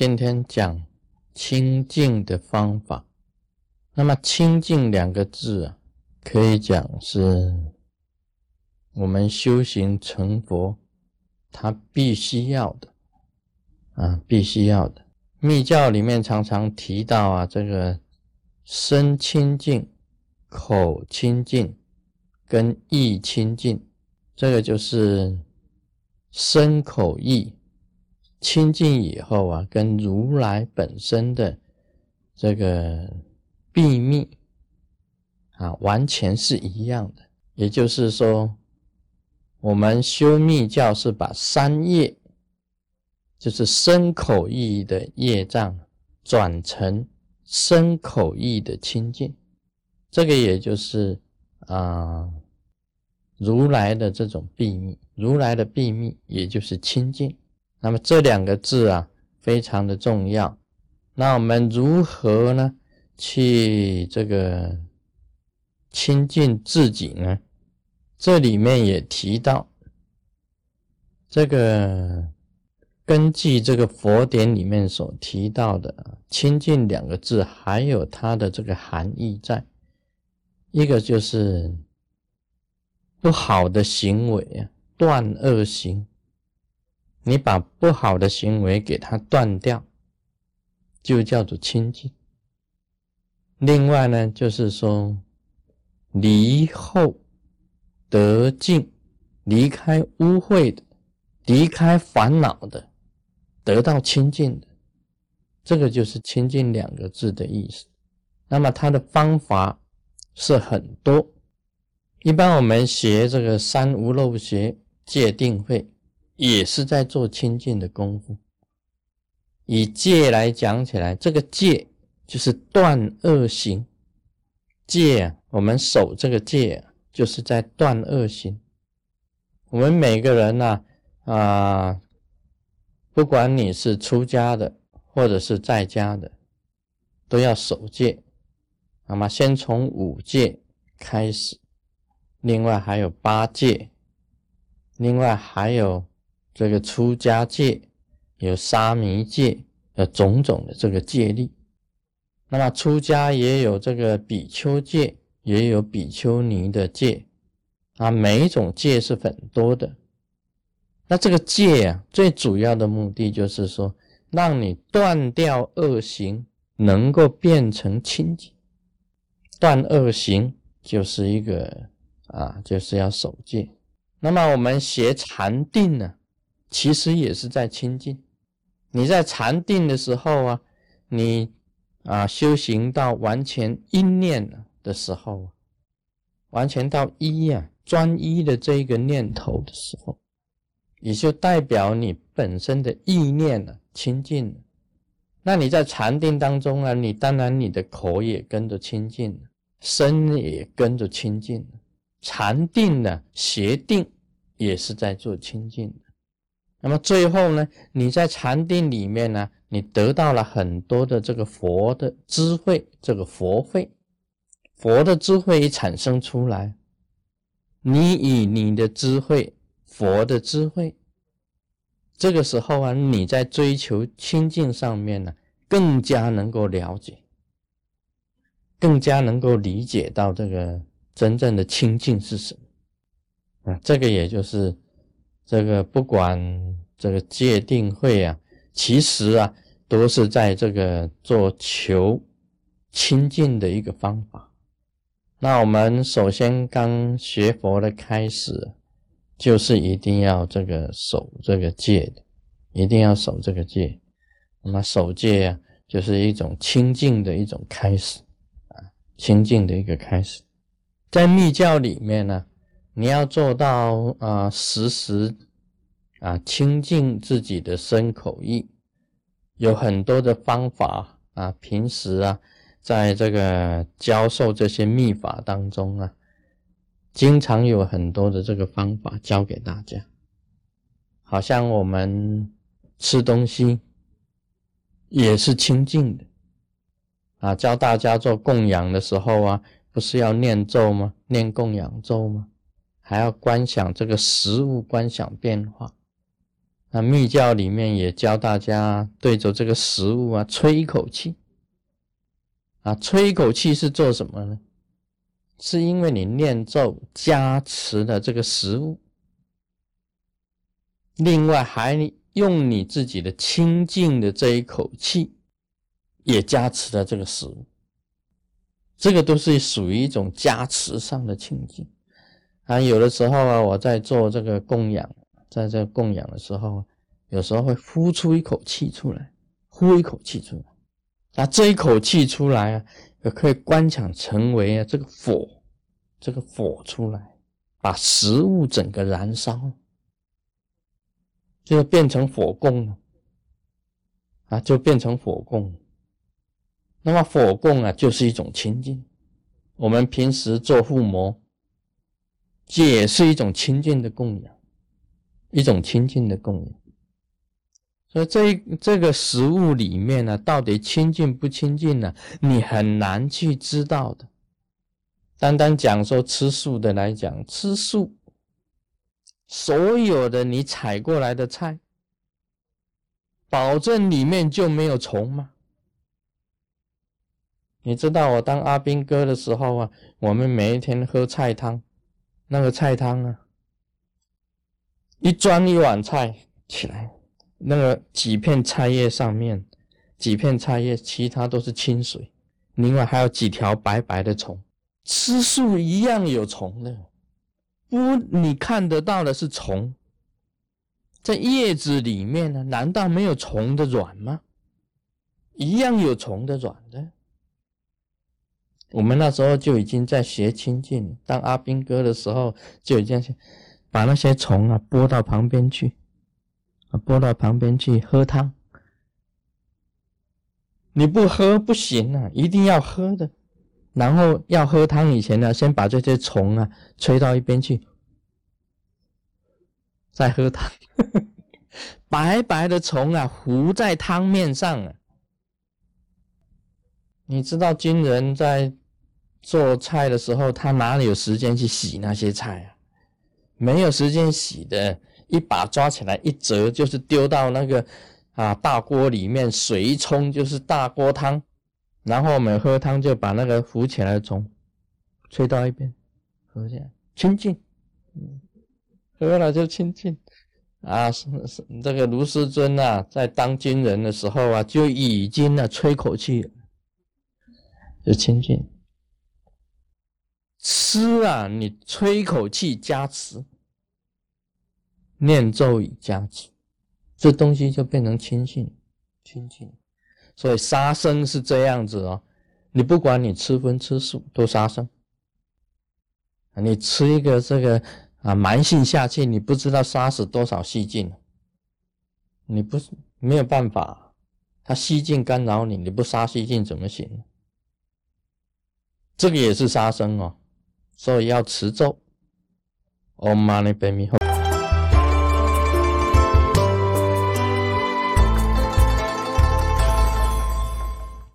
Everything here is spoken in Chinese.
今天讲清净的方法。那么“清净”两个字啊，可以讲是我们修行成佛，它必须要的啊，必须要的。密教里面常常提到啊，这个身清净、口清净跟意清净，这个就是身口意。清净以后啊，跟如来本身的这个秘密啊，完全是一样的。也就是说，我们修密教是把三业，就是身口意的业障，转成身口意的清净。这个也就是啊，如来的这种秘密，如来的秘密也就是清净。那么这两个字啊，非常的重要。那我们如何呢，去这个亲近自己呢？这里面也提到，这个根据这个佛典里面所提到的“亲近”两个字，还有它的这个含义在。一个就是不好的行为啊，断恶行。你把不好的行为给它断掉，就叫做清净。另外呢，就是说离后得净，离开污秽的，离开烦恼的，得到清净的，这个就是“清净”两个字的意思。那么它的方法是很多，一般我们学这个三无漏学戒定慧。也是在做清净的功夫。以戒来讲起来，这个戒就是断恶行。戒，我们守这个戒，就是在断恶行。我们每个人呢，啊，不管你是出家的，或者是在家的，都要守戒。那么，先从五戒开始，另外还有八戒，另外还有。这个出家戒有沙弥戒，有种种的这个戒律。那么出家也有这个比丘戒，也有比丘尼的戒啊。每一种戒是很多的。那这个戒啊，最主要的目的就是说，让你断掉恶行，能够变成清净。断恶行就是一个啊，就是要守戒。那么我们学禅定呢？其实也是在清净。你在禅定的时候啊，你啊修行到完全一念的时候，完全到一呀专一的这一个念头的时候，也就代表你本身的意念呢清净了。那你在禅定当中啊，你当然你的口也跟着清净了，身也跟着清净了。禅定呢，邪定也是在做清净的。那么最后呢，你在禅定里面呢，你得到了很多的这个佛的智慧，这个佛慧，佛的智慧一产生出来，你以你的智慧，佛的智慧，这个时候啊，你在追求清净上面呢，更加能够了解，更加能够理解到这个真正的清净是什么啊，这个也就是这个不管。这个界定会啊，其实啊，都是在这个做求清净的一个方法。那我们首先刚学佛的开始，就是一定要这个守这个戒的，一定要守这个戒。那么守戒啊，就是一种清净的一种开始啊，清净的一个开始。在密教里面呢，你要做到啊，时时。啊，清净自己的身口意，有很多的方法啊。平时啊，在这个教授这些秘法当中啊，经常有很多的这个方法教给大家。好像我们吃东西也是清净的啊，教大家做供养的时候啊，不是要念咒吗？念供养咒吗？还要观想这个食物，观想变化。那密教里面也教大家对着这个食物啊吹一口气，啊，吹一口气是做什么呢？是因为你念咒加持了这个食物，另外还用你自己的清净的这一口气，也加持了这个食物。这个都是属于一种加持上的清净啊。有的时候啊，我在做这个供养。在这供养的时候，有时候会呼出一口气出来，呼一口气出来，那这一口气出来啊，也可以观想成为啊这个火，这个火出来，把食物整个燃烧，就变成火供了，啊，就变成火供。那么火供啊，就是一种清净。我们平时做父母，这，也是一种清净的供养。一种清净的供养，所以这这个食物里面呢，到底清净不清净呢？你很难去知道的。单单讲说吃素的来讲，吃素，所有的你采过来的菜，保证里面就没有虫吗？你知道我当阿兵哥的时候啊，我们每一天喝菜汤，那个菜汤啊。一装一碗菜起来，那个几片菜叶上面，几片菜叶，其他都是清水，另外还有几条白白的虫。吃素一样有虫的，不，你看得到的是虫，在叶子里面呢，难道没有虫的卵吗？一样有虫的卵的。我们那时候就已经在学清净，当阿兵哥的时候就已经。把那些虫啊拨到旁边去，啊拨到旁边去喝汤。你不喝不行啊，一定要喝的。然后要喝汤以前呢，先把这些虫啊吹到一边去，再喝汤。白白的虫啊糊在汤面上啊。你知道军人在做菜的时候，他哪里有时间去洗那些菜啊？没有时间洗的，一把抓起来一折就是丢到那个啊大锅里面，水一冲就是大锅汤，然后我们喝汤就把那个浮起来的虫吹到一边，喝下清净，喝了就清净啊。是是，这个卢师尊呐，在当军人的时候啊，就已经呢吹口气就清净。吃啊，你吹一口气加持，念咒语加持，这东西就变成清净，清净。所以杀生是这样子哦，你不管你吃荤吃素都杀生。你吃一个这个啊蛮性下去，你不知道杀死多少细菌，你不是没有办法，它细菌干扰你，你不杀细菌怎么行？这个也是杀生哦。所以要持咒，Om Mani Padme Hum。